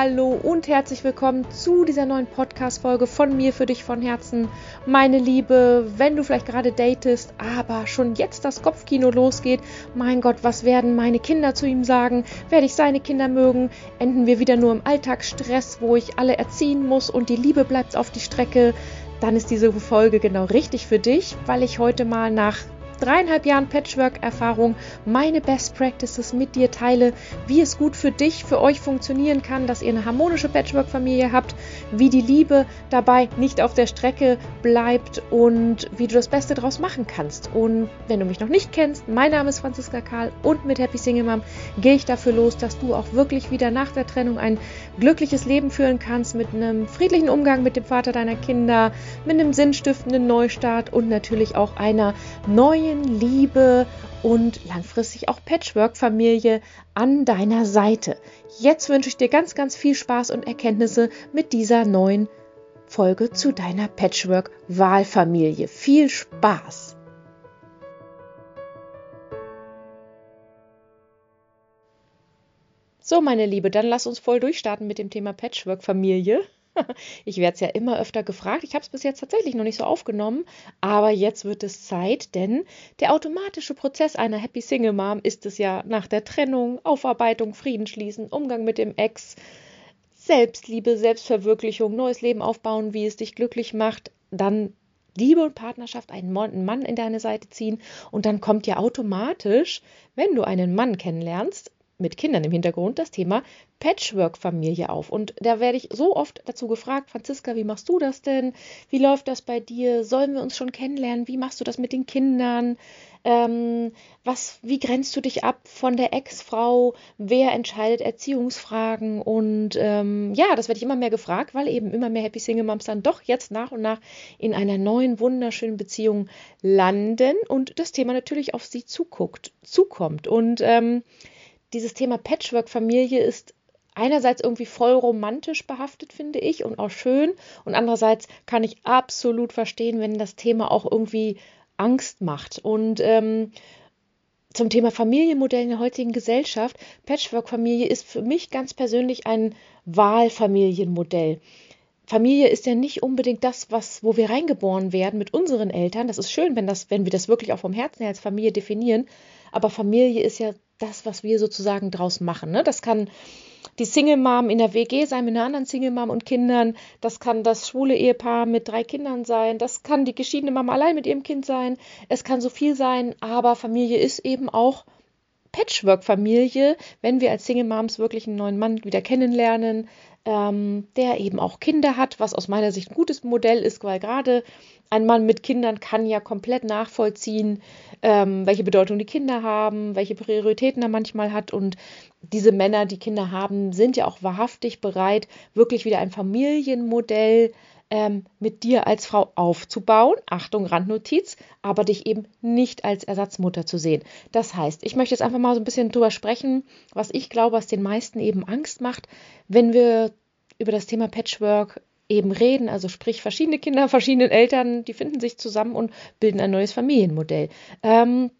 hallo und herzlich willkommen zu dieser neuen Podcast-Folge von mir für dich von Herzen. Meine Liebe, wenn du vielleicht gerade datest, aber schon jetzt das Kopfkino losgeht, mein Gott, was werden meine Kinder zu ihm sagen? Werde ich seine Kinder mögen? Enden wir wieder nur im Alltagsstress, wo ich alle erziehen muss und die Liebe bleibt auf die Strecke? Dann ist diese Folge genau richtig für dich, weil ich heute mal nach dreieinhalb Jahren Patchwork-Erfahrung meine Best Practices mit dir teile, wie es gut für dich, für euch funktionieren kann, dass ihr eine harmonische Patchwork-Familie habt, wie die Liebe dabei nicht auf der Strecke bleibt und wie du das Beste daraus machen kannst. Und wenn du mich noch nicht kennst, mein Name ist Franziska Karl und mit Happy Single Mom gehe ich dafür los, dass du auch wirklich wieder nach der Trennung ein glückliches Leben führen kannst mit einem friedlichen Umgang mit dem Vater deiner Kinder, mit einem sinnstiftenden Neustart und natürlich auch einer neuen Liebe und langfristig auch Patchwork-Familie an deiner Seite. Jetzt wünsche ich dir ganz, ganz viel Spaß und Erkenntnisse mit dieser neuen Folge zu deiner Patchwork-Wahlfamilie. Viel Spaß! So, meine Liebe, dann lass uns voll durchstarten mit dem Thema Patchwork-Familie. Ich werde es ja immer öfter gefragt. Ich habe es bis jetzt tatsächlich noch nicht so aufgenommen, aber jetzt wird es Zeit, denn der automatische Prozess einer Happy Single Mom ist es ja nach der Trennung, Aufarbeitung, Frieden schließen, Umgang mit dem Ex, Selbstliebe, Selbstverwirklichung, neues Leben aufbauen, wie es dich glücklich macht, dann Liebe und Partnerschaft, einen Mann in deine Seite ziehen und dann kommt ja automatisch, wenn du einen Mann kennenlernst, mit Kindern im Hintergrund das Thema Patchwork-Familie auf. Und da werde ich so oft dazu gefragt, Franziska, wie machst du das denn? Wie läuft das bei dir? Sollen wir uns schon kennenlernen? Wie machst du das mit den Kindern? Ähm, was, wie grenzt du dich ab von der Ex-Frau? Wer entscheidet Erziehungsfragen? Und ähm, ja, das werde ich immer mehr gefragt, weil eben immer mehr Happy Single Moms dann doch jetzt nach und nach in einer neuen, wunderschönen Beziehung landen und das Thema natürlich auf sie zuguckt, zukommt. Und ähm, dieses Thema Patchwork-Familie ist einerseits irgendwie voll romantisch behaftet, finde ich, und auch schön. Und andererseits kann ich absolut verstehen, wenn das Thema auch irgendwie Angst macht. Und ähm, zum Thema Familienmodell in der heutigen Gesellschaft, Patchwork-Familie ist für mich ganz persönlich ein Wahlfamilienmodell. Familie ist ja nicht unbedingt das, was, wo wir reingeboren werden mit unseren Eltern. Das ist schön, wenn, das, wenn wir das wirklich auch vom Herzen her als Familie definieren. Aber Familie ist ja das, was wir sozusagen draus machen. Ne? Das kann die Single Mom in der WG sein mit einer anderen Single Mom und Kindern. Das kann das schwule Ehepaar mit drei Kindern sein. Das kann die geschiedene Mama allein mit ihrem Kind sein. Es kann so viel sein, aber Familie ist eben auch Patchwork-Familie, wenn wir als Single Moms wirklich einen neuen Mann wieder kennenlernen, ähm, der eben auch Kinder hat, was aus meiner Sicht ein gutes Modell ist, weil gerade ein Mann mit Kindern kann ja komplett nachvollziehen, ähm, welche Bedeutung die Kinder haben, welche Prioritäten er manchmal hat. Und diese Männer, die Kinder haben, sind ja auch wahrhaftig bereit, wirklich wieder ein Familienmodell ähm, mit dir als Frau aufzubauen. Achtung, Randnotiz, aber dich eben nicht als Ersatzmutter zu sehen. Das heißt, ich möchte jetzt einfach mal so ein bisschen drüber sprechen, was ich glaube, was den meisten eben Angst macht, wenn wir über das Thema Patchwork eben reden, also sprich verschiedene Kinder, verschiedene Eltern, die finden sich zusammen und bilden ein neues Familienmodell. Ähm,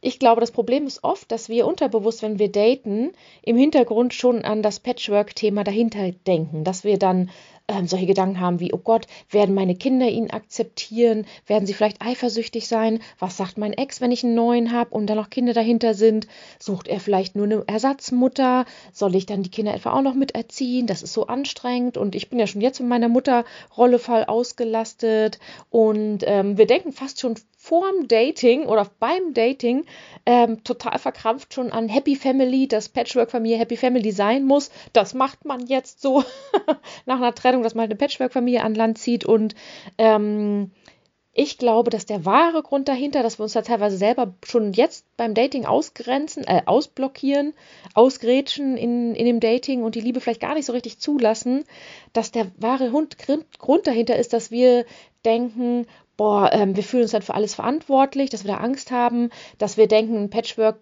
ich glaube, das Problem ist oft, dass wir unterbewusst, wenn wir daten, im Hintergrund schon an das Patchwork-Thema dahinter denken, dass wir dann ähm, solche Gedanken haben wie, oh Gott, werden meine Kinder ihn akzeptieren? Werden sie vielleicht eifersüchtig sein? Was sagt mein Ex, wenn ich einen neuen habe und da noch Kinder dahinter sind? Sucht er vielleicht nur eine Ersatzmutter? Soll ich dann die Kinder etwa auch noch miterziehen? Das ist so anstrengend und ich bin ja schon jetzt in meiner Mutterrolle voll ausgelastet und ähm, wir denken fast schon vorm Dating oder beim Dating ähm, total verkrampft schon an Happy Family, dass Patchwork-Familie Happy Family sein muss. Das macht man jetzt so nach einer Trennung, dass man halt eine Patchwork-Familie an Land zieht und ähm, ich glaube, dass der wahre Grund dahinter, dass wir uns da teilweise selber schon jetzt beim Dating ausgrenzen, äh, ausblockieren, ausgrätschen in, in dem Dating und die Liebe vielleicht gar nicht so richtig zulassen, dass der wahre Grund dahinter ist, dass wir denken, boah, ähm, wir fühlen uns dann für alles verantwortlich, dass wir da Angst haben, dass wir denken, Patchwork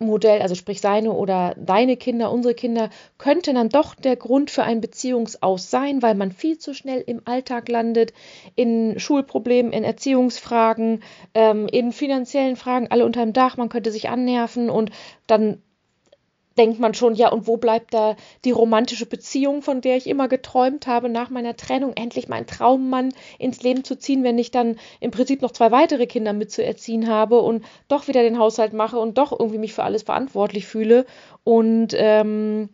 Modell, also sprich seine oder deine Kinder, unsere Kinder, könnte dann doch der Grund für ein Beziehungsaus sein, weil man viel zu schnell im Alltag landet, in Schulproblemen, in Erziehungsfragen, ähm, in finanziellen Fragen, alle unter dem Dach, man könnte sich annerven und dann denkt man schon, ja, und wo bleibt da die romantische Beziehung, von der ich immer geträumt habe, nach meiner Trennung endlich meinen Traummann ins Leben zu ziehen, wenn ich dann im Prinzip noch zwei weitere Kinder mitzuerziehen habe und doch wieder den Haushalt mache und doch irgendwie mich für alles verantwortlich fühle. Und ähm,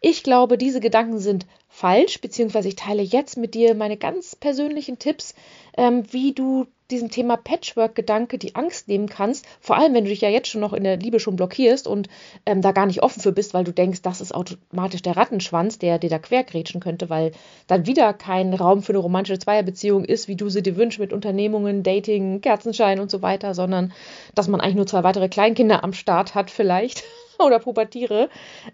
ich glaube, diese Gedanken sind falsch, beziehungsweise ich teile jetzt mit dir meine ganz persönlichen Tipps, ähm, wie du diesem Thema Patchwork-Gedanke die Angst nehmen kannst, vor allem wenn du dich ja jetzt schon noch in der Liebe schon blockierst und ähm, da gar nicht offen für bist, weil du denkst, das ist automatisch der Rattenschwanz, der dir da quergrätschen könnte, weil dann wieder kein Raum für eine romantische Zweierbeziehung ist, wie du sie dir wünschst mit Unternehmungen, Dating, Kerzenschein und so weiter, sondern dass man eigentlich nur zwei weitere Kleinkinder am Start hat vielleicht. Oder pubertiere,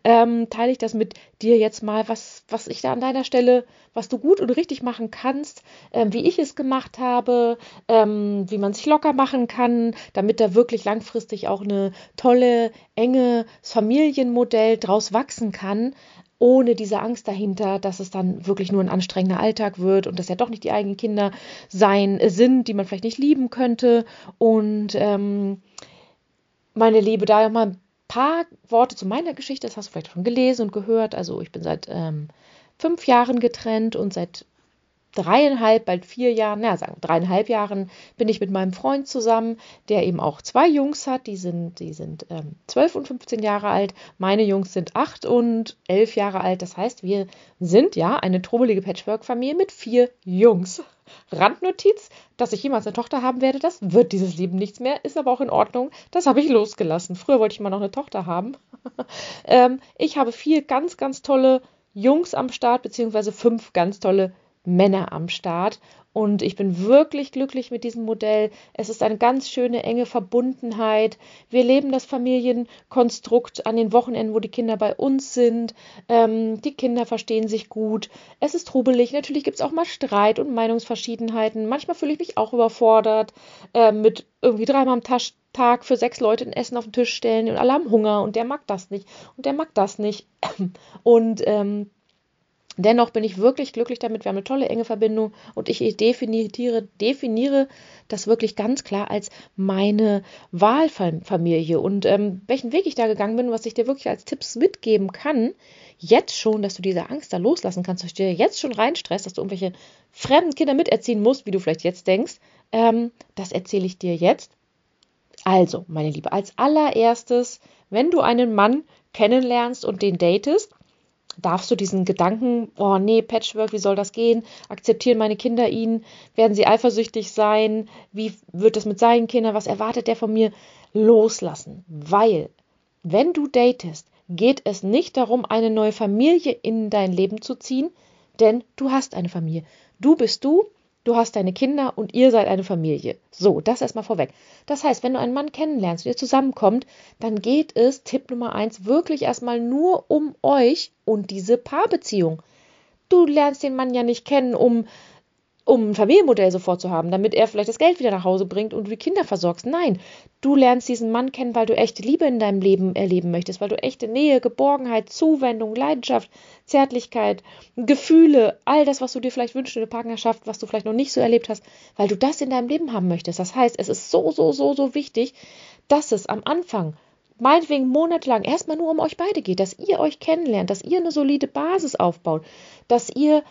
ähm, teile ich das mit dir jetzt mal, was, was ich da an deiner Stelle, was du gut und richtig machen kannst, ähm, wie ich es gemacht habe, ähm, wie man sich locker machen kann, damit da wirklich langfristig auch eine tolle, enge Familienmodell draus wachsen kann ohne diese Angst dahinter, dass es dann wirklich nur ein anstrengender Alltag wird und dass ja doch nicht die eigenen Kinder sein sind, die man vielleicht nicht lieben könnte. Und ähm, meine Liebe, da mal paar Worte zu meiner Geschichte, das hast du vielleicht schon gelesen und gehört. Also ich bin seit ähm, fünf Jahren getrennt und seit dreieinhalb, bald vier Jahren, naja, sagen dreieinhalb Jahren bin ich mit meinem Freund zusammen, der eben auch zwei Jungs hat. Die sind, die sind ähm, 12 und 15 Jahre alt. Meine Jungs sind acht und elf Jahre alt. Das heißt, wir sind ja eine trubbelige Patchwork-Familie mit vier Jungs. Randnotiz, dass ich jemals eine Tochter haben werde, das wird dieses Leben nichts mehr, ist aber auch in Ordnung. Das habe ich losgelassen. Früher wollte ich mal noch eine Tochter haben. ähm, ich habe vier ganz, ganz tolle Jungs am Start, beziehungsweise fünf ganz tolle Männer am Start. Und ich bin wirklich glücklich mit diesem Modell. Es ist eine ganz schöne, enge Verbundenheit. Wir leben das Familienkonstrukt an den Wochenenden, wo die Kinder bei uns sind. Ähm, die Kinder verstehen sich gut. Es ist trubelig. Natürlich gibt es auch mal Streit und Meinungsverschiedenheiten. Manchmal fühle ich mich auch überfordert äh, mit irgendwie dreimal am Tasch Tag für sechs Leute ein Essen auf den Tisch stellen und alle haben Hunger und der mag das nicht und der mag das nicht. Und ähm, Dennoch bin ich wirklich glücklich damit. Wir haben eine tolle enge Verbindung und ich definiere, definiere das wirklich ganz klar als meine Wahlfamilie. Und ähm, welchen Weg ich da gegangen bin, was ich dir wirklich als Tipps mitgeben kann, jetzt schon, dass du diese Angst da loslassen kannst, dass du dir jetzt schon reinstresst, dass du irgendwelche fremden Kinder miterziehen musst, wie du vielleicht jetzt denkst, ähm, das erzähle ich dir jetzt. Also, meine Liebe, als allererstes, wenn du einen Mann kennenlernst und den datest, darfst du diesen Gedanken, oh nee, Patchwork, wie soll das gehen? Akzeptieren meine Kinder ihn? Werden sie eifersüchtig sein? Wie wird es mit seinen Kindern? Was erwartet der von mir? Loslassen. Weil, wenn du datest, geht es nicht darum, eine neue Familie in dein Leben zu ziehen, denn du hast eine Familie. Du bist du du hast deine Kinder und ihr seid eine Familie. So, das erstmal vorweg. Das heißt, wenn du einen Mann kennenlernst und ihr zusammenkommt, dann geht es, Tipp Nummer eins, wirklich erstmal nur um euch und diese Paarbeziehung. Du lernst den Mann ja nicht kennen, um um ein Familienmodell sofort zu haben, damit er vielleicht das Geld wieder nach Hause bringt und du die Kinder versorgst. Nein, du lernst diesen Mann kennen, weil du echte Liebe in deinem Leben erleben möchtest, weil du echte Nähe, Geborgenheit, Zuwendung, Leidenschaft, Zärtlichkeit, Gefühle, all das, was du dir vielleicht wünschst in der Partnerschaft, was du vielleicht noch nicht so erlebt hast, weil du das in deinem Leben haben möchtest. Das heißt, es ist so, so, so, so wichtig, dass es am Anfang meinetwegen monatelang erstmal nur um euch beide geht, dass ihr euch kennenlernt, dass ihr eine solide Basis aufbaut, dass ihr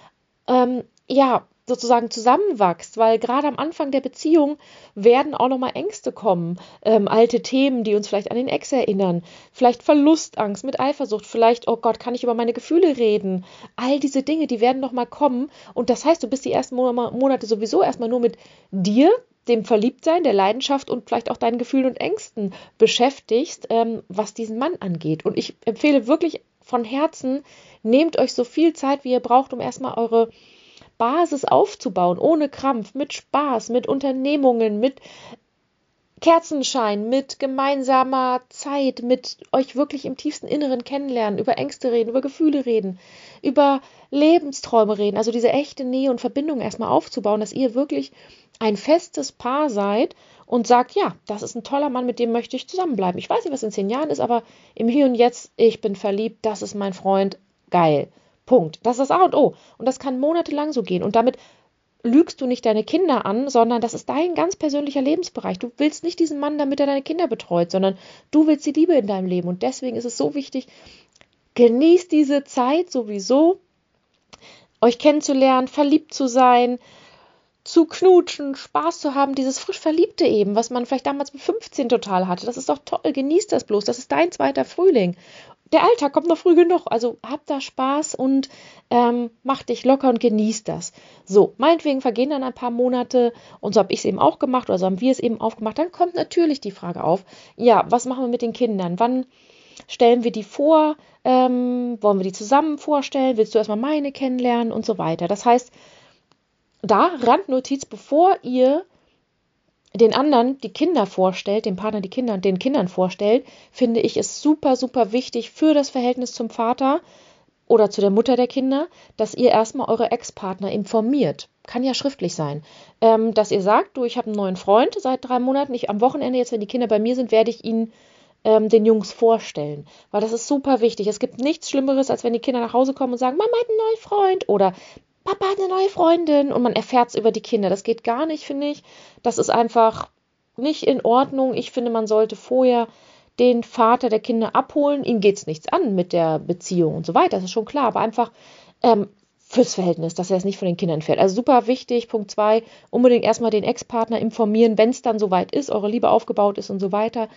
ähm, ja sozusagen zusammenwachst, weil gerade am Anfang der Beziehung werden auch nochmal Ängste kommen, ähm, alte Themen, die uns vielleicht an den Ex erinnern, vielleicht Verlustangst mit Eifersucht, vielleicht, oh Gott, kann ich über meine Gefühle reden, all diese Dinge, die werden nochmal kommen und das heißt, du bist die ersten Monate sowieso erstmal nur mit dir, dem Verliebtsein, der Leidenschaft und vielleicht auch deinen Gefühlen und Ängsten beschäftigst, ähm, was diesen Mann angeht. Und ich empfehle wirklich von Herzen, nehmt euch so viel Zeit, wie ihr braucht, um erstmal eure Basis aufzubauen, ohne Krampf, mit Spaß, mit Unternehmungen, mit Kerzenschein, mit gemeinsamer Zeit, mit euch wirklich im tiefsten Inneren kennenlernen, über Ängste reden, über Gefühle reden, über Lebensträume reden, also diese echte Nähe und Verbindung erstmal aufzubauen, dass ihr wirklich ein festes Paar seid und sagt, ja, das ist ein toller Mann, mit dem möchte ich zusammenbleiben. Ich weiß nicht, was in zehn Jahren ist, aber im Hier und Jetzt, ich bin verliebt, das ist mein Freund, geil. Punkt. Das ist das A und O. Und das kann monatelang so gehen. Und damit lügst du nicht deine Kinder an, sondern das ist dein ganz persönlicher Lebensbereich. Du willst nicht diesen Mann, damit er deine Kinder betreut, sondern du willst die Liebe in deinem Leben. Und deswegen ist es so wichtig, genießt diese Zeit sowieso, euch kennenzulernen, verliebt zu sein, zu knutschen, Spaß zu haben, dieses frisch Verliebte eben, was man vielleicht damals mit 15 total hatte. Das ist doch toll, genießt das bloß. Das ist dein zweiter Frühling der Alltag kommt noch früh genug. Also hab da Spaß und ähm, mach dich locker und genieß das. So, meinetwegen vergehen dann ein paar Monate und so habe ich es eben auch gemacht oder so haben wir es eben aufgemacht. Dann kommt natürlich die Frage auf, ja, was machen wir mit den Kindern? Wann stellen wir die vor? Ähm, wollen wir die zusammen vorstellen? Willst du erstmal meine kennenlernen und so weiter? Das heißt, da Randnotiz, bevor ihr den anderen die Kinder vorstellt, dem Partner die Kinder den Kindern vorstellt, finde ich es super, super wichtig für das Verhältnis zum Vater oder zu der Mutter der Kinder, dass ihr erstmal eure Ex-Partner informiert. Kann ja schriftlich sein. Ähm, dass ihr sagt, du, ich habe einen neuen Freund seit drei Monaten. Ich am Wochenende, jetzt wenn die Kinder bei mir sind, werde ich ihn ähm, den Jungs vorstellen. Weil das ist super wichtig. Es gibt nichts Schlimmeres, als wenn die Kinder nach Hause kommen und sagen, Mama hat einen neuen Freund. Oder Papa hat eine neue Freundin und man erfährt es über die Kinder. Das geht gar nicht, finde ich. Das ist einfach nicht in Ordnung. Ich finde, man sollte vorher den Vater der Kinder abholen. Ihm geht es nichts an mit der Beziehung und so weiter. Das ist schon klar. Aber einfach ähm, fürs Verhältnis, dass er es nicht von den Kindern fährt. Also super wichtig. Punkt zwei, unbedingt erstmal den Ex-Partner informieren, wenn es dann soweit ist, eure Liebe aufgebaut ist und so weiter,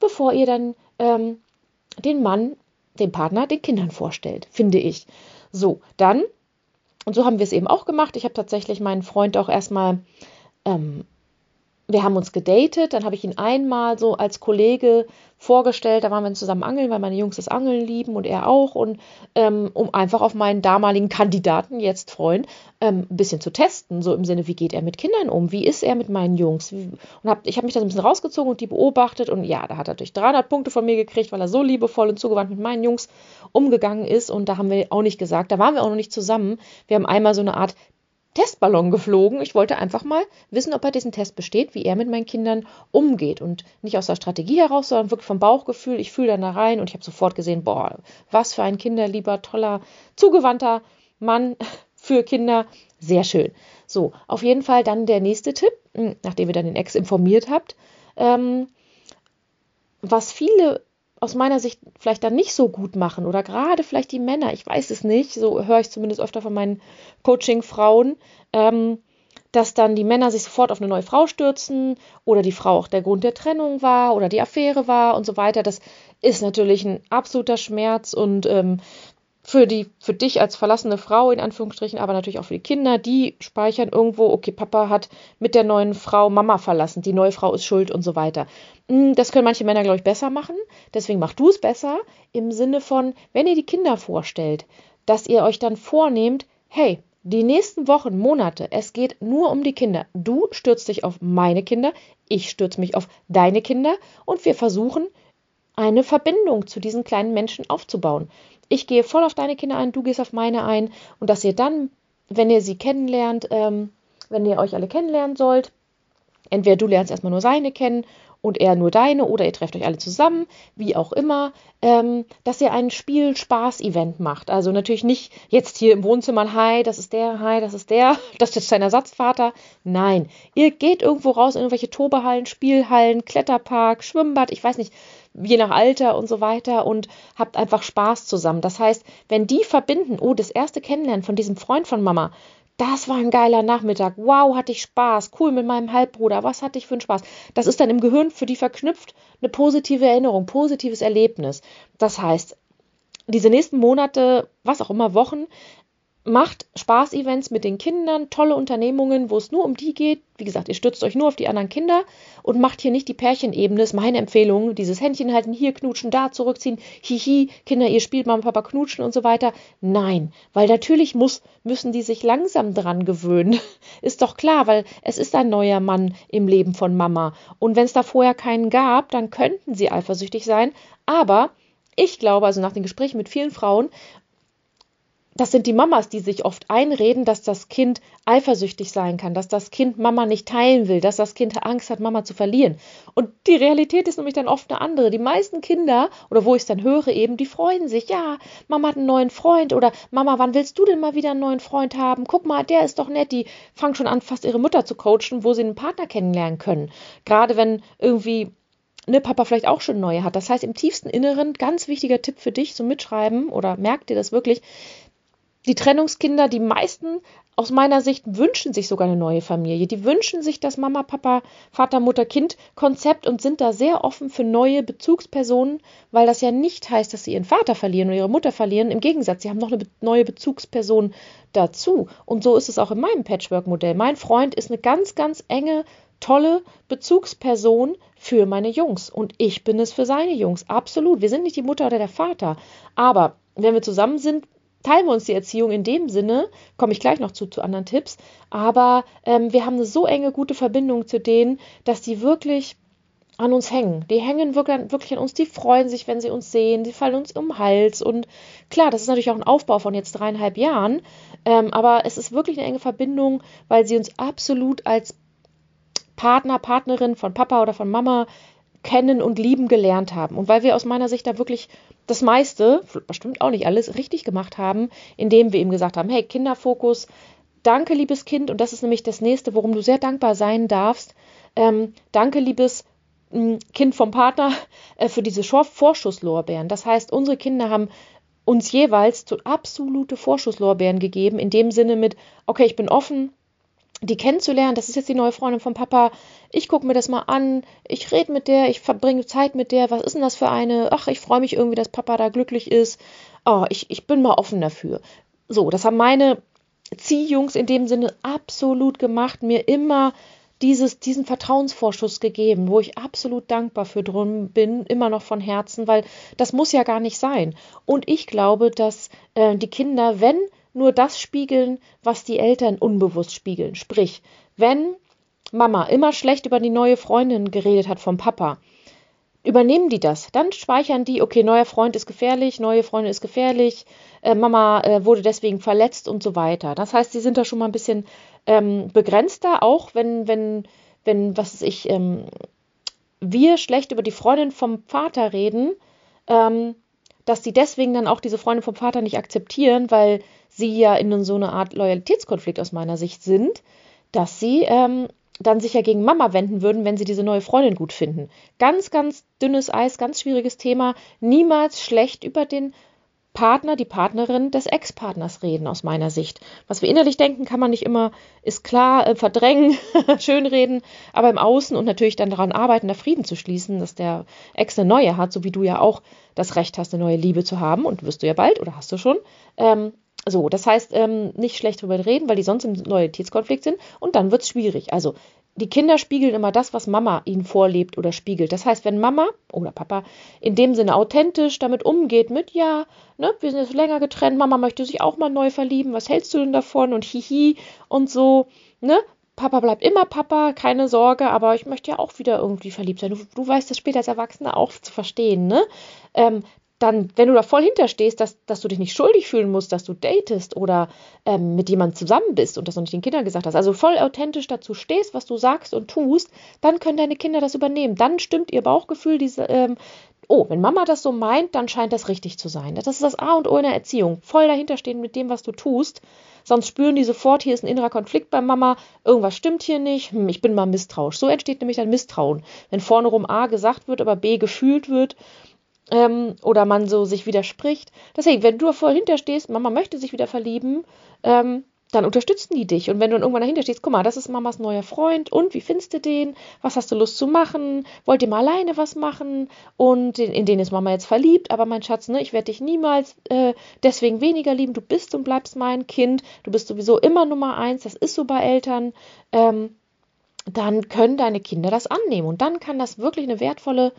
bevor ihr dann ähm, den Mann, den Partner, den Kindern vorstellt, finde ich. So, dann und so haben wir es eben auch gemacht. Ich habe tatsächlich meinen Freund auch erstmal, ähm, wir haben uns gedatet, dann habe ich ihn einmal so als Kollege vorgestellt, da waren wir zusammen angeln, weil meine Jungs das Angeln lieben und er auch und ähm, um einfach auf meinen damaligen Kandidaten, jetzt Freund, ähm, ein bisschen zu testen, so im Sinne, wie geht er mit Kindern um, wie ist er mit meinen Jungs? Und hab, ich habe mich da so ein bisschen rausgezogen und die beobachtet und ja, da hat er natürlich 300 Punkte von mir gekriegt, weil er so liebevoll und zugewandt mit meinen Jungs umgegangen ist und da haben wir auch nicht gesagt, da waren wir auch noch nicht zusammen, wir haben einmal so eine Art Testballon geflogen. Ich wollte einfach mal wissen, ob er diesen Test besteht, wie er mit meinen Kindern umgeht. Und nicht aus der Strategie heraus, sondern wirklich vom Bauchgefühl. Ich fühle dann da rein und ich habe sofort gesehen, boah, was für ein kinderlieber, toller, zugewandter Mann für Kinder. Sehr schön. So, auf jeden Fall dann der nächste Tipp, hm, nachdem ihr dann den Ex informiert habt. Ähm, was viele aus meiner Sicht vielleicht dann nicht so gut machen oder gerade vielleicht die Männer, ich weiß es nicht, so höre ich zumindest öfter von meinen Coaching-Frauen, ähm, dass dann die Männer sich sofort auf eine neue Frau stürzen oder die Frau auch der Grund der Trennung war oder die Affäre war und so weiter. Das ist natürlich ein absoluter Schmerz und ähm, für die, für dich als verlassene Frau in Anführungsstrichen, aber natürlich auch für die Kinder, die speichern irgendwo, okay, Papa hat mit der neuen Frau Mama verlassen, die neue Frau ist schuld und so weiter. Hm, das können manche Männer, glaube ich, besser machen. Deswegen mach du es besser im Sinne von, wenn ihr die Kinder vorstellt, dass ihr euch dann vornehmt, hey, die nächsten Wochen, Monate, es geht nur um die Kinder. Du stürzt dich auf meine Kinder, ich stürze mich auf deine Kinder und wir versuchen, eine Verbindung zu diesen kleinen Menschen aufzubauen ich gehe voll auf deine Kinder ein, du gehst auf meine ein und dass ihr dann, wenn ihr sie kennenlernt, ähm, wenn ihr euch alle kennenlernen sollt, entweder du lernst erstmal nur seine kennen und er nur deine oder ihr trefft euch alle zusammen, wie auch immer, ähm, dass ihr ein Spiel-Spaß-Event macht. Also natürlich nicht jetzt hier im Wohnzimmer, hi, das ist der, hi, das ist der, das ist dein Ersatzvater. Nein, ihr geht irgendwo raus in irgendwelche Tobehallen, Spielhallen, Kletterpark, Schwimmbad, ich weiß nicht, je nach Alter und so weiter und habt einfach Spaß zusammen. Das heißt, wenn die verbinden, oh, das erste Kennenlernen von diesem Freund von Mama, das war ein geiler Nachmittag. Wow, hatte ich Spaß. Cool mit meinem Halbbruder. Was hatte ich für einen Spaß? Das ist dann im Gehirn für die verknüpft eine positive Erinnerung, positives Erlebnis. Das heißt, diese nächsten Monate, was auch immer, Wochen, macht Spaß-Events mit den Kindern, tolle Unternehmungen, wo es nur um die geht. Wie gesagt, ihr stützt euch nur auf die anderen Kinder und macht hier nicht die Pärchenebene. Ist meine Empfehlung. Dieses Händchen halten, hier knutschen, da zurückziehen. Hihi, Kinder, ihr spielt Mama, Papa knutschen und so weiter. Nein, weil natürlich muss, müssen die sich langsam dran gewöhnen. ist doch klar, weil es ist ein neuer Mann im Leben von Mama. Und wenn es da vorher keinen gab, dann könnten sie eifersüchtig sein. Aber ich glaube, also nach den Gesprächen mit vielen Frauen, das sind die Mamas, die sich oft einreden, dass das Kind eifersüchtig sein kann, dass das Kind Mama nicht teilen will, dass das Kind Angst hat, Mama zu verlieren. Und die Realität ist nämlich dann oft eine andere. Die meisten Kinder, oder wo ich es dann höre eben, die freuen sich, ja, Mama hat einen neuen Freund oder Mama, wann willst du denn mal wieder einen neuen Freund haben? Guck mal, der ist doch nett. Die fangen schon an, fast ihre Mutter zu coachen, wo sie einen Partner kennenlernen können. Gerade wenn irgendwie ne, Papa vielleicht auch schon neue hat. Das heißt, im tiefsten Inneren, ganz wichtiger Tipp für dich zum Mitschreiben oder merkt dir das wirklich, die Trennungskinder, die meisten aus meiner Sicht wünschen sich sogar eine neue Familie. Die wünschen sich das Mama, Papa, Vater, Mutter, Kind Konzept und sind da sehr offen für neue Bezugspersonen, weil das ja nicht heißt, dass sie ihren Vater verlieren oder ihre Mutter verlieren. Im Gegensatz, sie haben noch eine neue Bezugsperson dazu. Und so ist es auch in meinem Patchwork-Modell. Mein Freund ist eine ganz, ganz enge, tolle Bezugsperson für meine Jungs. Und ich bin es für seine Jungs. Absolut. Wir sind nicht die Mutter oder der Vater. Aber wenn wir zusammen sind, teilen wir uns die Erziehung in dem Sinne, komme ich gleich noch zu, zu anderen Tipps, aber ähm, wir haben eine so enge, gute Verbindung zu denen, dass die wirklich an uns hängen. Die hängen wirklich, wirklich an uns, die freuen sich, wenn sie uns sehen, die fallen uns um den Hals. Und klar, das ist natürlich auch ein Aufbau von jetzt dreieinhalb Jahren, ähm, aber es ist wirklich eine enge Verbindung, weil sie uns absolut als Partner, Partnerin von Papa oder von Mama kennen und lieben gelernt haben. Und weil wir aus meiner Sicht da wirklich das meiste, bestimmt auch nicht alles, richtig gemacht haben, indem wir ihm gesagt haben, hey, Kinderfokus, danke, liebes Kind, und das ist nämlich das nächste, worum du sehr dankbar sein darfst. Ähm, danke, liebes hm, Kind vom Partner, äh, für diese Vorschusslorbeeren. Das heißt, unsere Kinder haben uns jeweils absolute Vorschusslorbeeren gegeben, in dem Sinne mit, okay, ich bin offen, die kennenzulernen. Das ist jetzt die neue Freundin von Papa. Ich gucke mir das mal an. Ich rede mit der. Ich verbringe Zeit mit der. Was ist denn das für eine? Ach, ich freue mich irgendwie, dass Papa da glücklich ist. Oh, ich, ich bin mal offen dafür. So, das haben meine Ziehjungs in dem Sinne absolut gemacht. Mir immer dieses, diesen Vertrauensvorschuss gegeben, wo ich absolut dankbar für drum bin, immer noch von Herzen, weil das muss ja gar nicht sein. Und ich glaube, dass äh, die Kinder, wenn nur das spiegeln, was die Eltern unbewusst spiegeln. Sprich, wenn Mama immer schlecht über die neue Freundin geredet hat vom Papa, übernehmen die das. Dann speichern die, okay, neuer Freund ist gefährlich, neue Freundin ist gefährlich, äh, Mama äh, wurde deswegen verletzt und so weiter. Das heißt, sie sind da schon mal ein bisschen ähm, begrenzter, auch wenn, wenn, wenn, was weiß ich, ähm, wir schlecht über die Freundin vom Vater reden, ähm, dass die deswegen dann auch diese Freundin vom Vater nicht akzeptieren, weil sie ja in so eine Art Loyalitätskonflikt aus meiner Sicht sind, dass sie ähm, dann sich ja gegen Mama wenden würden, wenn sie diese neue Freundin gut finden. Ganz, ganz dünnes Eis, ganz schwieriges Thema. Niemals schlecht über den Partner, die Partnerin des Ex-Partners reden, aus meiner Sicht. Was wir innerlich denken, kann man nicht immer, ist klar, äh, verdrängen, schönreden, aber im Außen und natürlich dann daran arbeiten, da Frieden zu schließen, dass der Ex eine neue hat, so wie du ja auch das Recht hast, eine neue Liebe zu haben und wirst du ja bald oder hast du schon. Ähm, so, das heißt, ähm, nicht schlecht drüber reden, weil die sonst im Loyalitätskonflikt sind und dann wird es schwierig. Also, die Kinder spiegeln immer das, was Mama ihnen vorlebt oder spiegelt. Das heißt, wenn Mama oder Papa in dem Sinne authentisch damit umgeht, mit ja, ne, wir sind jetzt länger getrennt, Mama möchte sich auch mal neu verlieben, was hältst du denn davon und hihi und so, ne? Papa bleibt immer Papa, keine Sorge, aber ich möchte ja auch wieder irgendwie verliebt sein. Du, du weißt das später als Erwachsener auch zu verstehen, ne? Ähm, dann, wenn du da voll hinterstehst, dass, dass du dich nicht schuldig fühlen musst, dass du datest oder ähm, mit jemandem zusammen bist und das noch nicht den Kindern gesagt hast, also voll authentisch dazu stehst, was du sagst und tust, dann können deine Kinder das übernehmen. Dann stimmt ihr Bauchgefühl, diese, ähm, oh, wenn Mama das so meint, dann scheint das richtig zu sein. Das ist das A und O in der Erziehung. Voll dahinterstehen mit dem, was du tust. Sonst spüren die sofort, hier ist ein innerer Konflikt bei Mama, irgendwas stimmt hier nicht, hm, ich bin mal misstrauisch. So entsteht nämlich dann Misstrauen. Wenn vorne rum A gesagt wird, aber B gefühlt wird ähm, oder man so sich widerspricht. Deswegen, wenn du voll hinterstehst, Mama möchte sich wieder verlieben, ähm, dann unterstützen die dich. Und wenn du dann irgendwann dahinter stehst, guck mal, das ist Mamas neuer Freund und wie findest du den? Was hast du Lust zu machen? Wollt ihr mal alleine was machen? Und in, in den ist Mama jetzt verliebt, aber mein Schatz, ne, ich werde dich niemals äh, deswegen weniger lieben. Du bist und bleibst mein Kind. Du bist sowieso immer Nummer eins. Das ist so bei Eltern. Ähm, dann können deine Kinder das annehmen. Und dann kann das wirklich eine wertvolle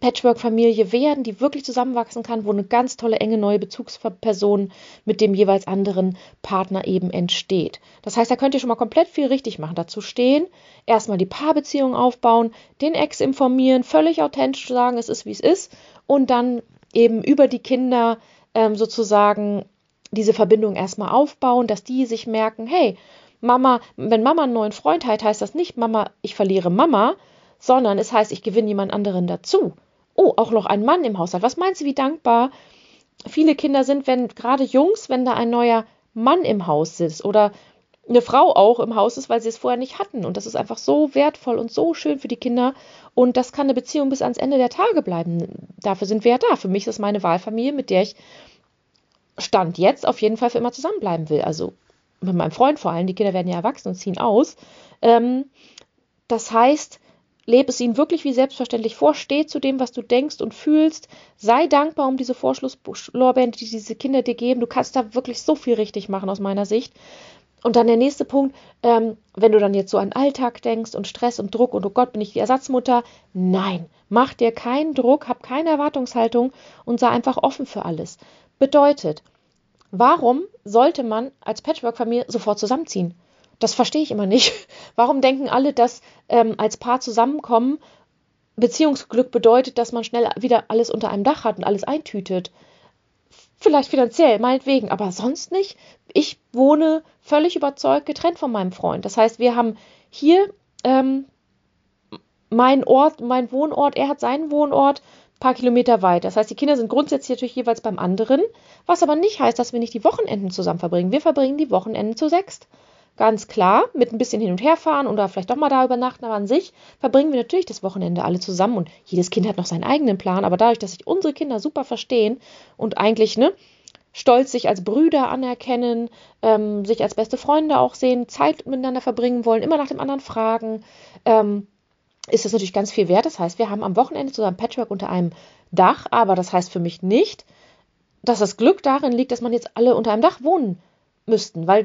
Patchwork-Familie werden, die wirklich zusammenwachsen kann, wo eine ganz tolle, enge neue Bezugsperson mit dem jeweils anderen Partner eben entsteht. Das heißt, da könnt ihr schon mal komplett viel richtig machen. Dazu stehen, erstmal die Paarbeziehung aufbauen, den Ex informieren, völlig authentisch sagen, es ist wie es ist und dann eben über die Kinder ähm, sozusagen diese Verbindung erstmal aufbauen, dass die sich merken, hey, Mama, wenn Mama einen neuen Freund hat, heißt das nicht, Mama, ich verliere Mama, sondern es heißt, ich gewinne jemand anderen dazu. Oh, auch noch ein Mann im Haushalt. Was meinst du, wie dankbar viele Kinder sind, wenn gerade Jungs, wenn da ein neuer Mann im Haus sitzt oder eine Frau auch im Haus ist, weil sie es vorher nicht hatten. Und das ist einfach so wertvoll und so schön für die Kinder. Und das kann eine Beziehung bis ans Ende der Tage bleiben. Dafür sind wir ja da. Für mich ist meine Wahlfamilie, mit der ich Stand jetzt auf jeden Fall für immer zusammenbleiben will. Also mit meinem Freund vor allem. Die Kinder werden ja erwachsen und ziehen aus. Ähm, das heißt, lebe es ihnen wirklich wie selbstverständlich vor, steh zu dem, was du denkst und fühlst, sei dankbar um diese Vorschlusslorbeeren, die diese Kinder dir geben. Du kannst da wirklich so viel richtig machen aus meiner Sicht. Und dann der nächste Punkt, ähm, wenn du dann jetzt so an Alltag denkst und Stress und Druck und oh Gott, bin ich die Ersatzmutter? Nein, mach dir keinen Druck, hab keine Erwartungshaltung und sei einfach offen für alles. Bedeutet, warum sollte man als Patchwork-Familie sofort zusammenziehen? Das verstehe ich immer nicht. Warum denken alle, dass ähm, als Paar zusammenkommen Beziehungsglück bedeutet, dass man schnell wieder alles unter einem Dach hat und alles eintütet? Vielleicht finanziell, meinetwegen, aber sonst nicht. Ich wohne völlig überzeugt getrennt von meinem Freund. Das heißt, wir haben hier ähm, mein Ort, mein Wohnort, er hat seinen Wohnort ein paar Kilometer weit. Das heißt, die Kinder sind grundsätzlich natürlich jeweils beim anderen, was aber nicht heißt, dass wir nicht die Wochenenden zusammen verbringen. Wir verbringen die Wochenenden zu sechst. Ganz klar, mit ein bisschen hin und her fahren oder vielleicht doch mal da übernachten, aber an sich verbringen wir natürlich das Wochenende alle zusammen und jedes Kind hat noch seinen eigenen Plan, aber dadurch, dass sich unsere Kinder super verstehen und eigentlich, ne, stolz sich als Brüder anerkennen, ähm, sich als beste Freunde auch sehen, Zeit miteinander verbringen wollen, immer nach dem anderen fragen, ähm, ist das natürlich ganz viel wert. Das heißt, wir haben am Wochenende zusammen Patchwork unter einem Dach, aber das heißt für mich nicht, dass das Glück darin liegt, dass man jetzt alle unter einem Dach wohnen müssten, weil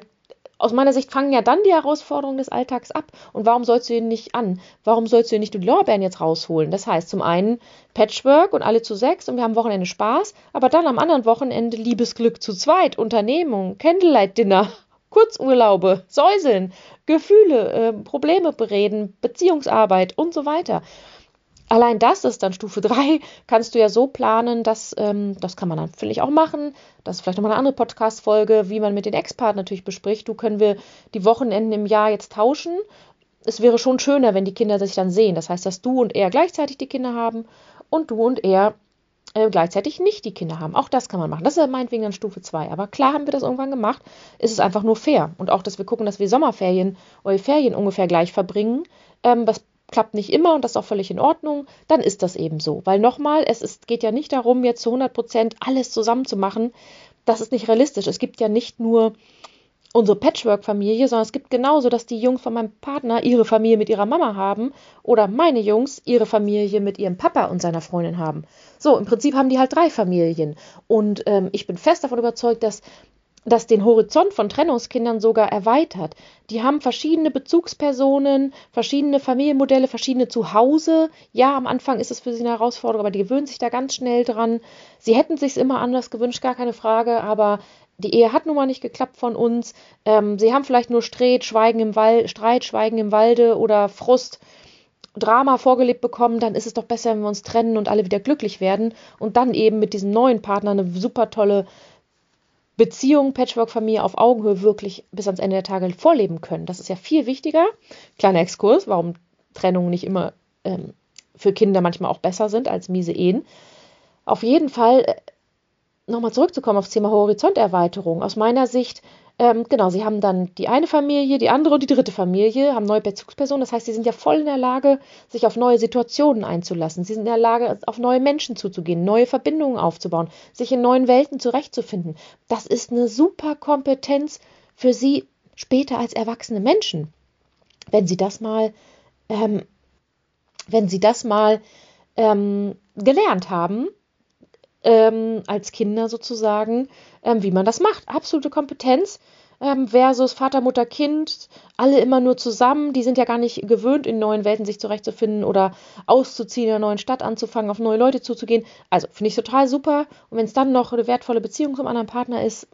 aus meiner Sicht fangen ja dann die Herausforderungen des Alltags ab. Und warum sollst du ihn nicht an? Warum sollst du ihn nicht die Lorbeeren jetzt rausholen? Das heißt, zum einen Patchwork und alle zu sechs und wir haben Wochenende Spaß, aber dann am anderen Wochenende Liebesglück zu zweit, Unternehmung, Candlelight Dinner, Kurzurlaube, Säuseln, Gefühle, äh, Probleme bereden, Beziehungsarbeit und so weiter. Allein das ist dann Stufe 3, kannst du ja so planen, dass, ähm, das kann man dann, finde ich, auch machen. Das ist vielleicht nochmal eine andere Podcast-Folge, wie man mit den Ex-Partnern natürlich bespricht. Du können wir die Wochenenden im Jahr jetzt tauschen. Es wäre schon schöner, wenn die Kinder sich dann sehen. Das heißt, dass du und er gleichzeitig die Kinder haben und du und er äh, gleichzeitig nicht die Kinder haben. Auch das kann man machen. Das ist ja meinetwegen dann Stufe 2. Aber klar haben wir das irgendwann gemacht. Ist es einfach nur fair. Und auch, dass wir gucken, dass wir Sommerferien oder Ferien ungefähr gleich verbringen. Ähm, was klappt nicht immer und das ist auch völlig in Ordnung, dann ist das eben so. Weil nochmal, es ist, geht ja nicht darum, jetzt zu 100 Prozent alles zusammen zu machen. Das ist nicht realistisch. Es gibt ja nicht nur unsere Patchwork-Familie, sondern es gibt genauso, dass die Jungs von meinem Partner ihre Familie mit ihrer Mama haben oder meine Jungs ihre Familie mit ihrem Papa und seiner Freundin haben. So, im Prinzip haben die halt drei Familien. Und ähm, ich bin fest davon überzeugt, dass das den Horizont von Trennungskindern sogar erweitert. Die haben verschiedene Bezugspersonen, verschiedene Familienmodelle, verschiedene Zuhause. Ja, am Anfang ist es für sie eine Herausforderung, aber die gewöhnen sich da ganz schnell dran. Sie hätten sich immer anders gewünscht, gar keine Frage, aber die Ehe hat nun mal nicht geklappt von uns. Ähm, sie haben vielleicht nur Streit, Schweigen im Wald, Streit, Schweigen im Walde oder Frust. Drama vorgelebt bekommen, dann ist es doch besser, wenn wir uns trennen und alle wieder glücklich werden und dann eben mit diesem neuen Partner eine super tolle Beziehung, Patchwork-Familie auf Augenhöhe wirklich bis ans Ende der Tage vorleben können. Das ist ja viel wichtiger. Kleiner Exkurs, warum Trennungen nicht immer ähm, für Kinder manchmal auch besser sind als miese Ehen. Auf jeden Fall äh, nochmal zurückzukommen aufs Thema Horizonterweiterung. Aus meiner Sicht ähm, genau, sie haben dann die eine Familie, die andere und die dritte Familie, haben neue Bezugspersonen. Das heißt, sie sind ja voll in der Lage, sich auf neue Situationen einzulassen. Sie sind in der Lage, auf neue Menschen zuzugehen, neue Verbindungen aufzubauen, sich in neuen Welten zurechtzufinden. Das ist eine super Kompetenz für sie später als erwachsene Menschen. Wenn sie das mal, ähm, wenn sie das mal ähm, gelernt haben, ähm, als Kinder sozusagen, ähm, wie man das macht. Absolute Kompetenz ähm, versus Vater, Mutter, Kind, alle immer nur zusammen. Die sind ja gar nicht gewöhnt, in neuen Welten sich zurechtzufinden oder auszuziehen, in einer neuen Stadt anzufangen, auf neue Leute zuzugehen. Also finde ich total super. Und wenn es dann noch eine wertvolle Beziehung zum anderen Partner ist,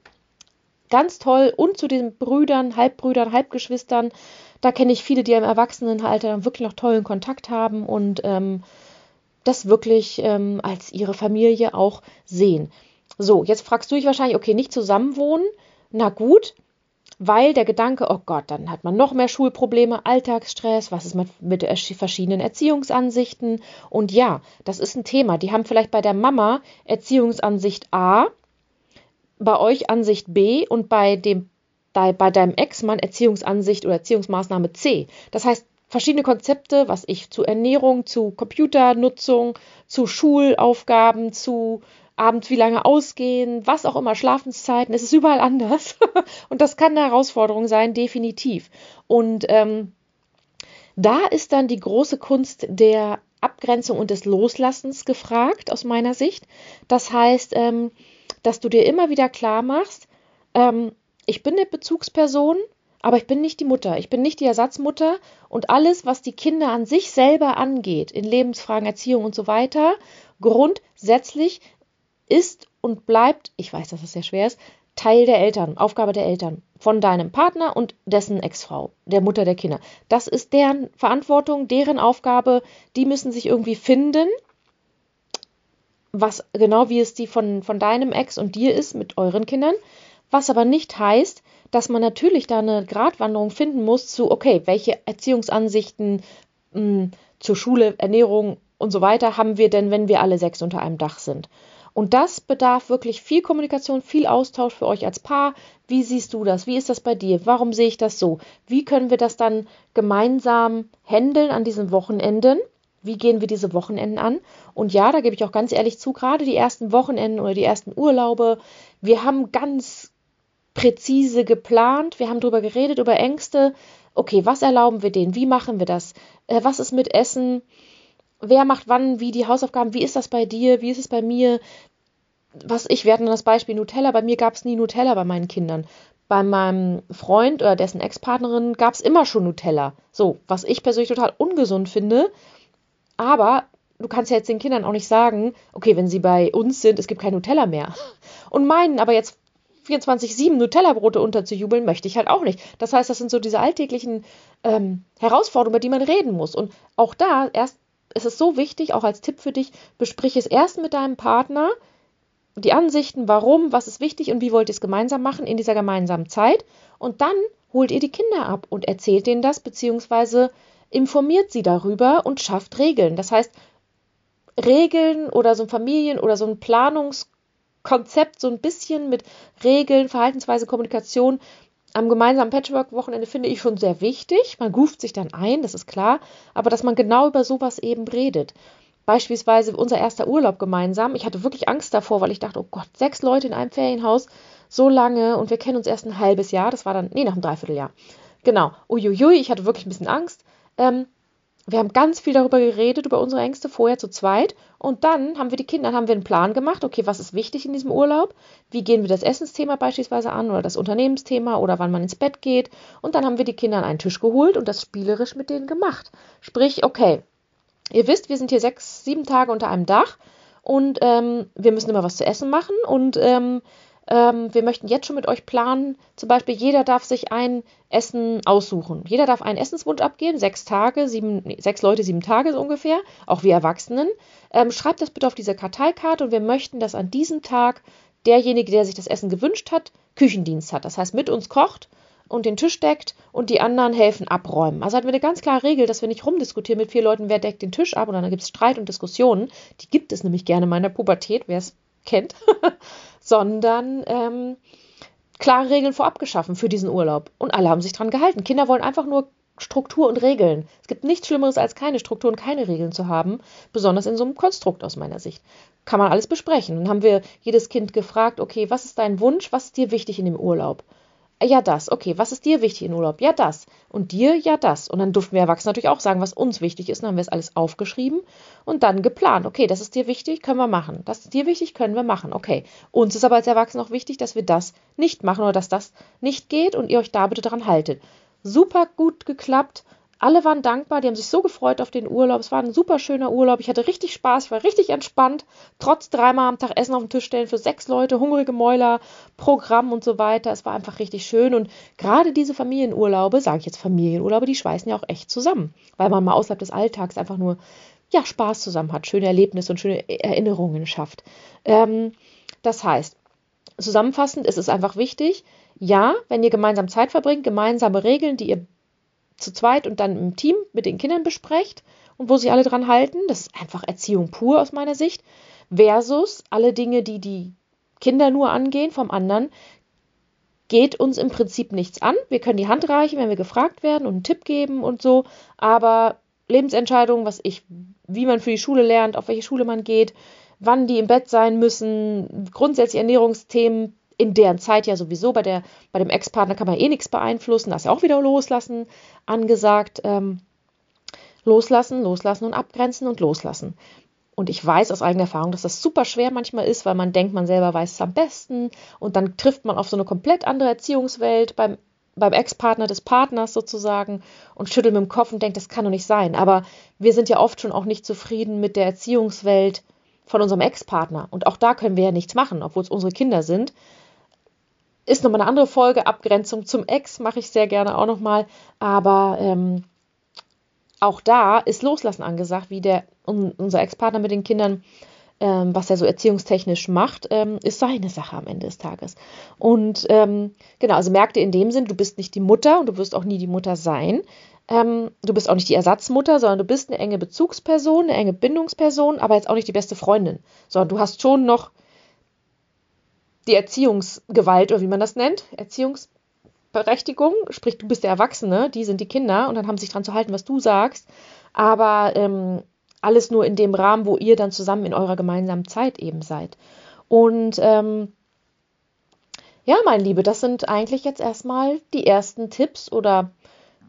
ganz toll. Und zu den Brüdern, Halbbrüdern, Halbgeschwistern, da kenne ich viele, die im Erwachsenenalter dann wirklich noch tollen Kontakt haben und ähm, das wirklich ähm, als ihre Familie auch sehen. So, jetzt fragst du dich wahrscheinlich, okay, nicht zusammenwohnen. Na gut, weil der Gedanke, oh Gott, dann hat man noch mehr Schulprobleme, Alltagsstress, was ist mit, mit verschiedenen Erziehungsansichten? Und ja, das ist ein Thema. Die haben vielleicht bei der Mama Erziehungsansicht A, bei euch Ansicht B und bei dem bei, bei deinem Ex-Mann Erziehungsansicht oder Erziehungsmaßnahme C. Das heißt, verschiedene Konzepte, was ich zu Ernährung, zu Computernutzung, zu Schulaufgaben, zu abends wie lange ausgehen, was auch immer, Schlafenszeiten, es ist überall anders. und das kann eine Herausforderung sein, definitiv. Und ähm, da ist dann die große Kunst der Abgrenzung und des Loslassens gefragt, aus meiner Sicht. Das heißt, ähm, dass du dir immer wieder klar machst, ähm, ich bin eine Bezugsperson, aber ich bin nicht die Mutter, ich bin nicht die Ersatzmutter. Und alles, was die Kinder an sich selber angeht, in Lebensfragen, Erziehung und so weiter, grundsätzlich ist und bleibt, ich weiß, dass das sehr schwer ist, Teil der Eltern, Aufgabe der Eltern, von deinem Partner und dessen Ex-Frau, der Mutter der Kinder. Das ist deren Verantwortung, deren Aufgabe, die müssen sich irgendwie finden, was genau wie es die von, von deinem Ex und dir ist mit euren Kindern, was aber nicht heißt, dass man natürlich da eine Gratwanderung finden muss zu, okay, welche Erziehungsansichten mh, hm, zur Schule, Ernährung und so weiter haben wir denn, wenn wir alle sechs unter einem Dach sind. Und das bedarf wirklich viel Kommunikation, viel Austausch für euch als Paar. Wie siehst du das? Wie ist das bei dir? Warum sehe ich das so? Wie können wir das dann gemeinsam handeln an diesen Wochenenden? Wie gehen wir diese Wochenenden an? Und ja, da gebe ich auch ganz ehrlich zu, gerade die ersten Wochenenden oder die ersten Urlaube, wir haben ganz präzise geplant, wir haben darüber geredet, über Ängste. Okay, was erlauben wir denen? Wie machen wir das? Äh, was ist mit Essen? wer macht wann wie die Hausaufgaben, wie ist das bei dir, wie ist es bei mir? Was ich, wir hatten das Beispiel Nutella, bei mir gab es nie Nutella bei meinen Kindern. Bei meinem Freund oder dessen Ex-Partnerin gab es immer schon Nutella. So, was ich persönlich total ungesund finde. Aber du kannst ja jetzt den Kindern auch nicht sagen, okay, wenn sie bei uns sind, es gibt kein Nutella mehr. Und meinen aber jetzt 24-7 Nutella-Brote unterzujubeln, möchte ich halt auch nicht. Das heißt, das sind so diese alltäglichen ähm, Herausforderungen, über die man reden muss. Und auch da erst es so wichtig, auch als Tipp für dich, besprich es erst mit deinem Partner, die Ansichten, warum, was ist wichtig und wie wollt ihr es gemeinsam machen in dieser gemeinsamen Zeit. Und dann holt ihr die Kinder ab und erzählt denen das, beziehungsweise informiert sie darüber und schafft Regeln. Das heißt, Regeln oder so ein Familien- oder so ein Planungskonzept, so ein bisschen mit Regeln, Verhaltensweise, Kommunikation, am gemeinsamen Patchwork-Wochenende finde ich schon sehr wichtig. Man ruft sich dann ein, das ist klar, aber dass man genau über sowas eben redet. Beispielsweise unser erster Urlaub gemeinsam. Ich hatte wirklich Angst davor, weil ich dachte, oh Gott, sechs Leute in einem Ferienhaus, so lange und wir kennen uns erst ein halbes Jahr. Das war dann, nee, nach einem Dreivierteljahr. Genau. Uiuiui, ich hatte wirklich ein bisschen Angst. Ähm, wir haben ganz viel darüber geredet, über unsere Ängste, vorher zu zweit. Und dann haben wir die Kinder, dann haben wir einen Plan gemacht, okay, was ist wichtig in diesem Urlaub? Wie gehen wir das Essensthema beispielsweise an oder das Unternehmensthema oder wann man ins Bett geht? Und dann haben wir die Kinder an einen Tisch geholt und das spielerisch mit denen gemacht. Sprich, okay, ihr wisst, wir sind hier sechs, sieben Tage unter einem Dach und ähm, wir müssen immer was zu essen machen und ähm, ähm, wir möchten jetzt schon mit euch planen, zum Beispiel jeder darf sich ein Essen aussuchen. Jeder darf einen Essenswunsch abgeben, sechs Tage, sieben, nee, sechs Leute, sieben Tage so ungefähr, auch wir Erwachsenen. Ähm, schreibt das bitte auf diese Karteikarte und wir möchten, dass an diesem Tag derjenige, der sich das Essen gewünscht hat, Küchendienst hat. Das heißt, mit uns kocht und den Tisch deckt und die anderen helfen abräumen. Also hatten wir eine ganz klare Regel, dass wir nicht rumdiskutieren mit vier Leuten, wer deckt den Tisch ab und dann gibt es Streit und Diskussionen. Die gibt es nämlich gerne in meiner Pubertät, wer es kennt. sondern ähm, klare Regeln vorab geschaffen für diesen Urlaub. Und alle haben sich dran gehalten. Kinder wollen einfach nur Struktur und Regeln. Es gibt nichts Schlimmeres, als keine Struktur und keine Regeln zu haben, besonders in so einem Konstrukt aus meiner Sicht. Kann man alles besprechen. Dann haben wir jedes Kind gefragt, okay, was ist dein Wunsch, was ist dir wichtig in dem Urlaub? Ja, das. Okay, was ist dir wichtig in Urlaub? Ja, das. Und dir? Ja, das. Und dann durften wir Erwachsene natürlich auch sagen, was uns wichtig ist. Dann haben wir es alles aufgeschrieben und dann geplant. Okay, das ist dir wichtig, können wir machen. Das ist dir wichtig, können wir machen. Okay. Uns ist aber als Erwachsene auch wichtig, dass wir das nicht machen oder dass das nicht geht und ihr euch da bitte dran haltet. Super gut geklappt alle waren dankbar, die haben sich so gefreut auf den Urlaub. Es war ein super schöner Urlaub. Ich hatte richtig Spaß, ich war richtig entspannt. Trotz dreimal am Tag Essen auf den Tisch stellen für sechs Leute, hungrige Mäuler, Programm und so weiter. Es war einfach richtig schön. Und gerade diese Familienurlaube, sage ich jetzt Familienurlaube, die schweißen ja auch echt zusammen, weil man mal außerhalb des Alltags einfach nur ja, Spaß zusammen hat, schöne Erlebnisse und schöne Erinnerungen schafft. Ähm, Das heißt, zusammenfassend ist es einfach wichtig, ja, wenn ihr gemeinsam Zeit verbringt, gemeinsame Regeln, die ihr zu zweit und dann im Team mit den Kindern besprecht und wo sich alle dran halten, das ist einfach Erziehung pur aus meiner Sicht, versus alle Dinge, die die Kinder nur angehen vom anderen, geht uns im Prinzip nichts an. Wir können die Hand reichen, wenn wir gefragt werden und einen Tipp geben und so, aber Lebensentscheidungen, was ich, wie man für die Schule lernt, auf welche Schule man geht, wann die im Bett sein müssen, grundsätzlich Ernährungsthemen, in deren Zeit ja sowieso bei, der, bei dem Ex-Partner kann man eh nichts beeinflussen, das ist ja auch wieder loslassen angesagt. Ähm, loslassen, loslassen und abgrenzen und loslassen. Und ich weiß aus eigener Erfahrung, dass das super schwer manchmal ist, weil man denkt, man selber weiß es am besten und dann trifft man auf so eine komplett andere Erziehungswelt beim, beim Ex-Partner des Partners sozusagen und schüttelt mit dem Kopf und denkt, das kann doch nicht sein. Aber wir sind ja oft schon auch nicht zufrieden mit der Erziehungswelt von unserem Ex-Partner. Und auch da können wir ja nichts machen, obwohl es unsere Kinder sind. Ist nochmal eine andere Folge, Abgrenzung zum Ex mache ich sehr gerne auch nochmal. Aber ähm, auch da ist Loslassen angesagt, wie der unser Ex-Partner mit den Kindern, ähm, was er so erziehungstechnisch macht, ähm, ist seine Sache am Ende des Tages. Und ähm, genau, also merkte in dem Sinn, du bist nicht die Mutter und du wirst auch nie die Mutter sein. Ähm, du bist auch nicht die Ersatzmutter, sondern du bist eine enge Bezugsperson, eine enge Bindungsperson, aber jetzt auch nicht die beste Freundin, sondern du hast schon noch die Erziehungsgewalt oder wie man das nennt, Erziehungsberechtigung, sprich du bist der Erwachsene, die sind die Kinder und dann haben sie sich dran zu halten, was du sagst, aber ähm, alles nur in dem Rahmen, wo ihr dann zusammen in eurer gemeinsamen Zeit eben seid. Und ähm, ja, mein Liebe, das sind eigentlich jetzt erstmal die ersten Tipps oder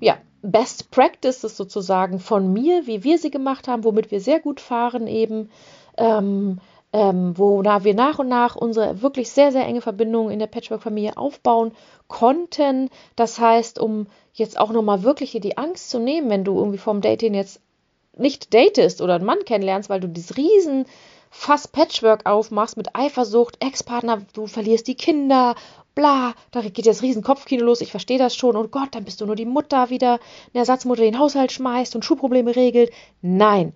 ja, Best Practices sozusagen von mir, wie wir sie gemacht haben, womit wir sehr gut fahren eben. Ähm, ähm, wo wir nach und nach unsere wirklich sehr, sehr enge Verbindung in der Patchwork-Familie aufbauen konnten. Das heißt, um jetzt auch nochmal wirklich hier die Angst zu nehmen, wenn du irgendwie vom Dating jetzt nicht datest oder einen Mann kennenlernst, weil du dieses riesen Fass Patchwork aufmachst mit Eifersucht, Ex-Partner, du verlierst die Kinder, bla, da geht das riesen Kopfkino los, ich verstehe das schon, und Gott, dann bist du nur die Mutter wieder, eine Ersatzmutter, die den Haushalt schmeißt und Schulprobleme regelt. Nein,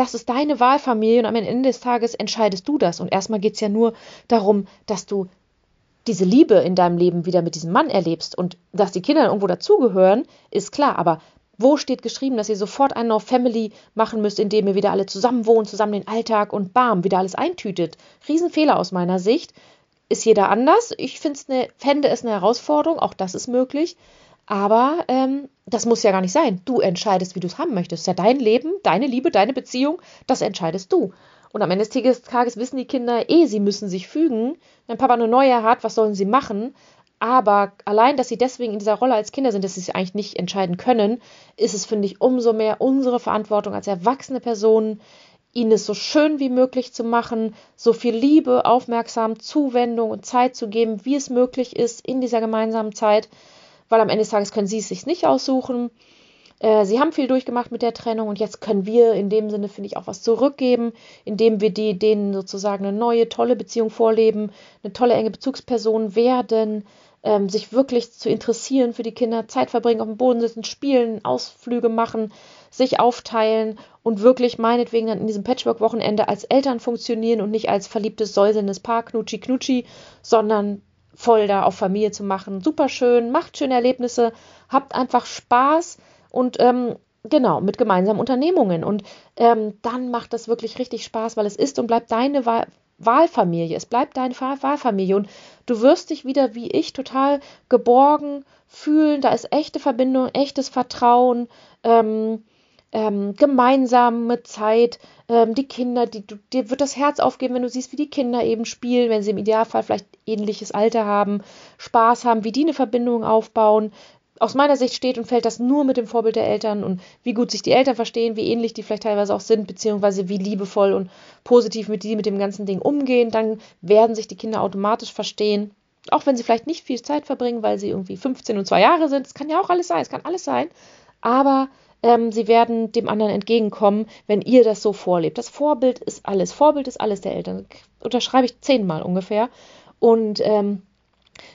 das ist deine Wahlfamilie und am Ende des Tages entscheidest du das. Und erstmal geht es ja nur darum, dass du diese Liebe in deinem Leben wieder mit diesem Mann erlebst und dass die Kinder irgendwo dazugehören, ist klar, aber wo steht geschrieben, dass ihr sofort eine No Family machen müsst, indem ihr wieder alle zusammen wohnt, zusammen den Alltag und bam, wieder alles eintütet? Riesenfehler aus meiner Sicht. Ist jeder anders? Ich ne, fände es eine Herausforderung, auch das ist möglich. Aber ähm, das muss ja gar nicht sein. Du entscheidest, wie du es haben möchtest. Das ist ja dein Leben, deine Liebe, deine Beziehung, das entscheidest du. Und am Ende des Tages wissen die Kinder eh, sie müssen sich fügen. Wenn Papa eine neue hat, was sollen sie machen? Aber allein, dass sie deswegen in dieser Rolle als Kinder sind, dass sie sich eigentlich nicht entscheiden können, ist es, finde ich, umso mehr unsere Verantwortung als erwachsene Personen, ihnen es so schön wie möglich zu machen, so viel Liebe, Aufmerksam, Zuwendung und Zeit zu geben, wie es möglich ist in dieser gemeinsamen Zeit, weil am Ende des Tages können sie es sich nicht aussuchen. Äh, sie haben viel durchgemacht mit der Trennung und jetzt können wir in dem Sinne, finde ich, auch was zurückgeben, indem wir die, denen sozusagen eine neue, tolle Beziehung vorleben, eine tolle, enge Bezugsperson werden, ähm, sich wirklich zu interessieren für die Kinder, Zeit verbringen, auf dem Boden sitzen, spielen, Ausflüge machen, sich aufteilen und wirklich meinetwegen dann in diesem Patchwork-Wochenende als Eltern funktionieren und nicht als verliebtes, säuselndes Paar, knutschi knutschi, sondern voll da auf Familie zu machen. Super schön, macht schöne Erlebnisse, habt einfach Spaß und ähm, genau, mit gemeinsamen Unternehmungen. Und ähm, dann macht das wirklich richtig Spaß, weil es ist und bleibt deine Wahl Wahlfamilie. Es bleibt deine Wahlfamilie und du wirst dich wieder wie ich total geborgen fühlen. Da ist echte Verbindung, echtes Vertrauen, ähm, ähm, gemeinsame Zeit, ähm, die Kinder, die, du, dir wird das Herz aufgeben, wenn du siehst, wie die Kinder eben spielen, wenn sie im Idealfall vielleicht ähnliches Alter haben, Spaß haben, wie die eine Verbindung aufbauen, aus meiner Sicht steht und fällt das nur mit dem Vorbild der Eltern und wie gut sich die Eltern verstehen, wie ähnlich die vielleicht teilweise auch sind, beziehungsweise wie liebevoll und positiv mit die mit dem ganzen Ding umgehen, dann werden sich die Kinder automatisch verstehen. Auch wenn sie vielleicht nicht viel Zeit verbringen, weil sie irgendwie 15 und 2 Jahre sind. Es kann ja auch alles sein, es kann alles sein. Aber ähm, sie werden dem anderen entgegenkommen, wenn ihr das so vorlebt. Das Vorbild ist alles. Vorbild ist alles der Eltern. Unterschreibe ich zehnmal ungefähr. Und ähm,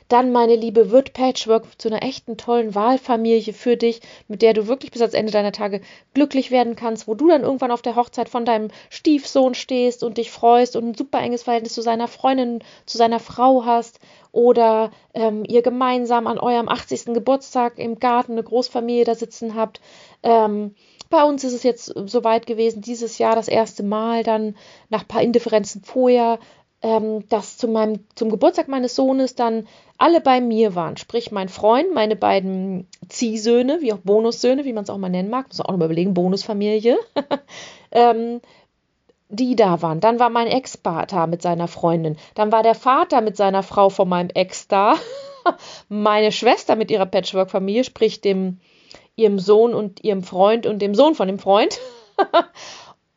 dann, meine Liebe, wird Patchwork zu einer echten tollen Wahlfamilie für dich, mit der du wirklich bis ans Ende deiner Tage glücklich werden kannst, wo du dann irgendwann auf der Hochzeit von deinem Stiefsohn stehst und dich freust und ein super enges Verhältnis zu seiner Freundin, zu seiner Frau hast oder ähm, ihr gemeinsam an eurem 80. Geburtstag im Garten eine Großfamilie da sitzen habt. Ähm, bei uns ist es jetzt soweit gewesen, dieses Jahr das erste Mal, dann nach ein paar Indifferenzen vorher, ähm, dass zu meinem, zum Geburtstag meines Sohnes dann alle bei mir waren. Sprich, mein Freund, meine beiden Ziehsöhne, wie auch Bonussöhne, wie man es auch mal nennen mag, muss man auch noch mal überlegen, Bonusfamilie, ähm, die da waren. Dann war mein Ex-Vater mit seiner Freundin. Dann war der Vater mit seiner Frau von meinem Ex da. Meine Schwester mit ihrer Patchwork-Familie, sprich dem, ihrem Sohn und ihrem Freund und dem Sohn von dem Freund.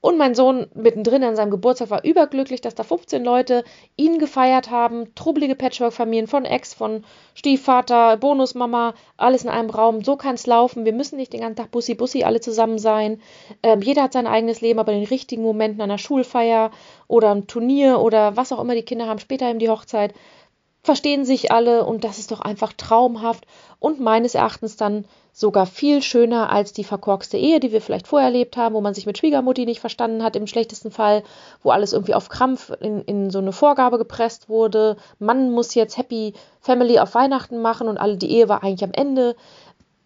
Und mein Sohn mittendrin an seinem Geburtstag war überglücklich, dass da 15 Leute ihn gefeiert haben. Trubbelige Patchwork-Familien von Ex, von Stiefvater, Bonusmama, alles in einem Raum. So kann es laufen. Wir müssen nicht den ganzen Tag Bussi-Bussi alle zusammen sein. Ähm, jeder hat sein eigenes Leben, aber in den richtigen Momenten einer Schulfeier oder einem Turnier oder was auch immer die Kinder haben, später eben die Hochzeit, verstehen sich alle und das ist doch einfach traumhaft und meines Erachtens dann sogar viel schöner als die verkorkste Ehe, die wir vielleicht vorher erlebt haben, wo man sich mit Schwiegermutti nicht verstanden hat, im schlechtesten Fall, wo alles irgendwie auf Krampf in, in so eine Vorgabe gepresst wurde. Mann muss jetzt Happy Family auf Weihnachten machen und alle, die Ehe war eigentlich am Ende.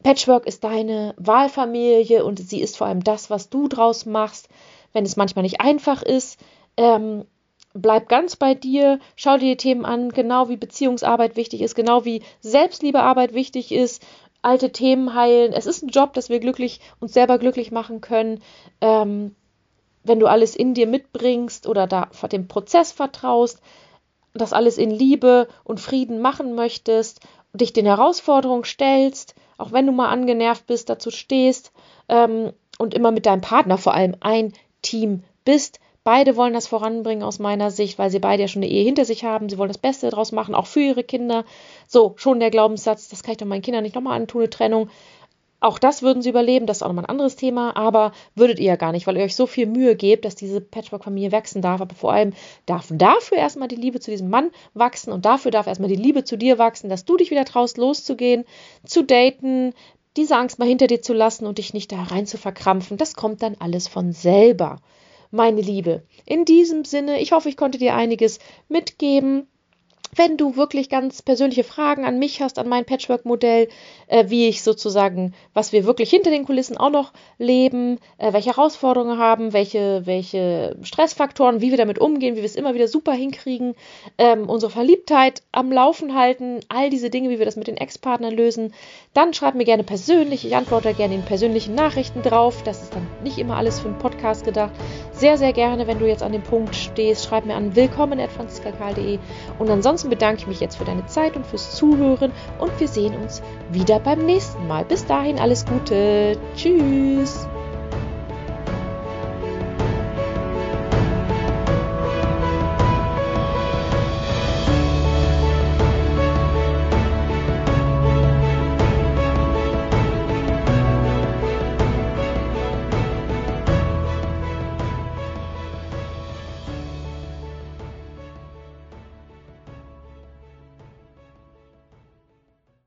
Patchwork ist deine Wahlfamilie und sie ist vor allem das, was du draus machst, wenn es manchmal nicht einfach ist. Ähm, bleib ganz bei dir, schau dir die Themen an, genau wie Beziehungsarbeit wichtig ist, genau wie Selbstliebearbeit wichtig ist, alte Themen heilen. Es ist ein Job, dass wir glücklich uns selber glücklich machen können. Ähm, wenn du alles in dir mitbringst oder da dem Prozess vertraust, das alles in Liebe und Frieden machen möchtest, dich den Herausforderungen stellst, auch wenn du mal angenervt bist, dazu stehst ähm, und immer mit deinem Partner vor allem ein Team bist, Beide wollen das voranbringen aus meiner Sicht, weil sie beide ja schon eine Ehe hinter sich haben. Sie wollen das Beste daraus machen, auch für ihre Kinder. So, schon der Glaubenssatz, das kann ich doch meinen Kindern nicht nochmal antun, eine Trennung. Auch das würden sie überleben, das ist auch nochmal ein anderes Thema, aber würdet ihr ja gar nicht, weil ihr euch so viel Mühe gebt, dass diese Patchwork-Familie wachsen darf. Aber vor allem darf dafür erstmal die Liebe zu diesem Mann wachsen und dafür darf erstmal die Liebe zu dir wachsen, dass du dich wieder traust, loszugehen, zu daten, diese Angst mal hinter dir zu lassen und dich nicht da rein zu verkrampfen. Das kommt dann alles von selber meine Liebe. In diesem Sinne, ich hoffe, ich konnte dir einiges mitgeben. Wenn du wirklich ganz persönliche Fragen an mich hast, an mein Patchwork-Modell, äh, wie ich sozusagen, was wir wirklich hinter den Kulissen auch noch leben, äh, welche Herausforderungen haben, welche, welche Stressfaktoren, wie wir damit umgehen, wie wir es immer wieder super hinkriegen, ähm, unsere Verliebtheit am Laufen halten, all diese Dinge, wie wir das mit den Ex-Partnern lösen, dann schreib mir gerne persönlich. Ich antworte gerne in persönlichen Nachrichten drauf. Das ist dann nicht immer alles für einen Podcast gedacht. Sehr, sehr gerne, wenn du jetzt an dem Punkt stehst, schreib mir an willkommen.franziskakal.de und ansonsten Ansonsten bedanke ich mich jetzt für deine Zeit und fürs Zuhören und wir sehen uns wieder beim nächsten Mal. Bis dahin alles Gute. Tschüss.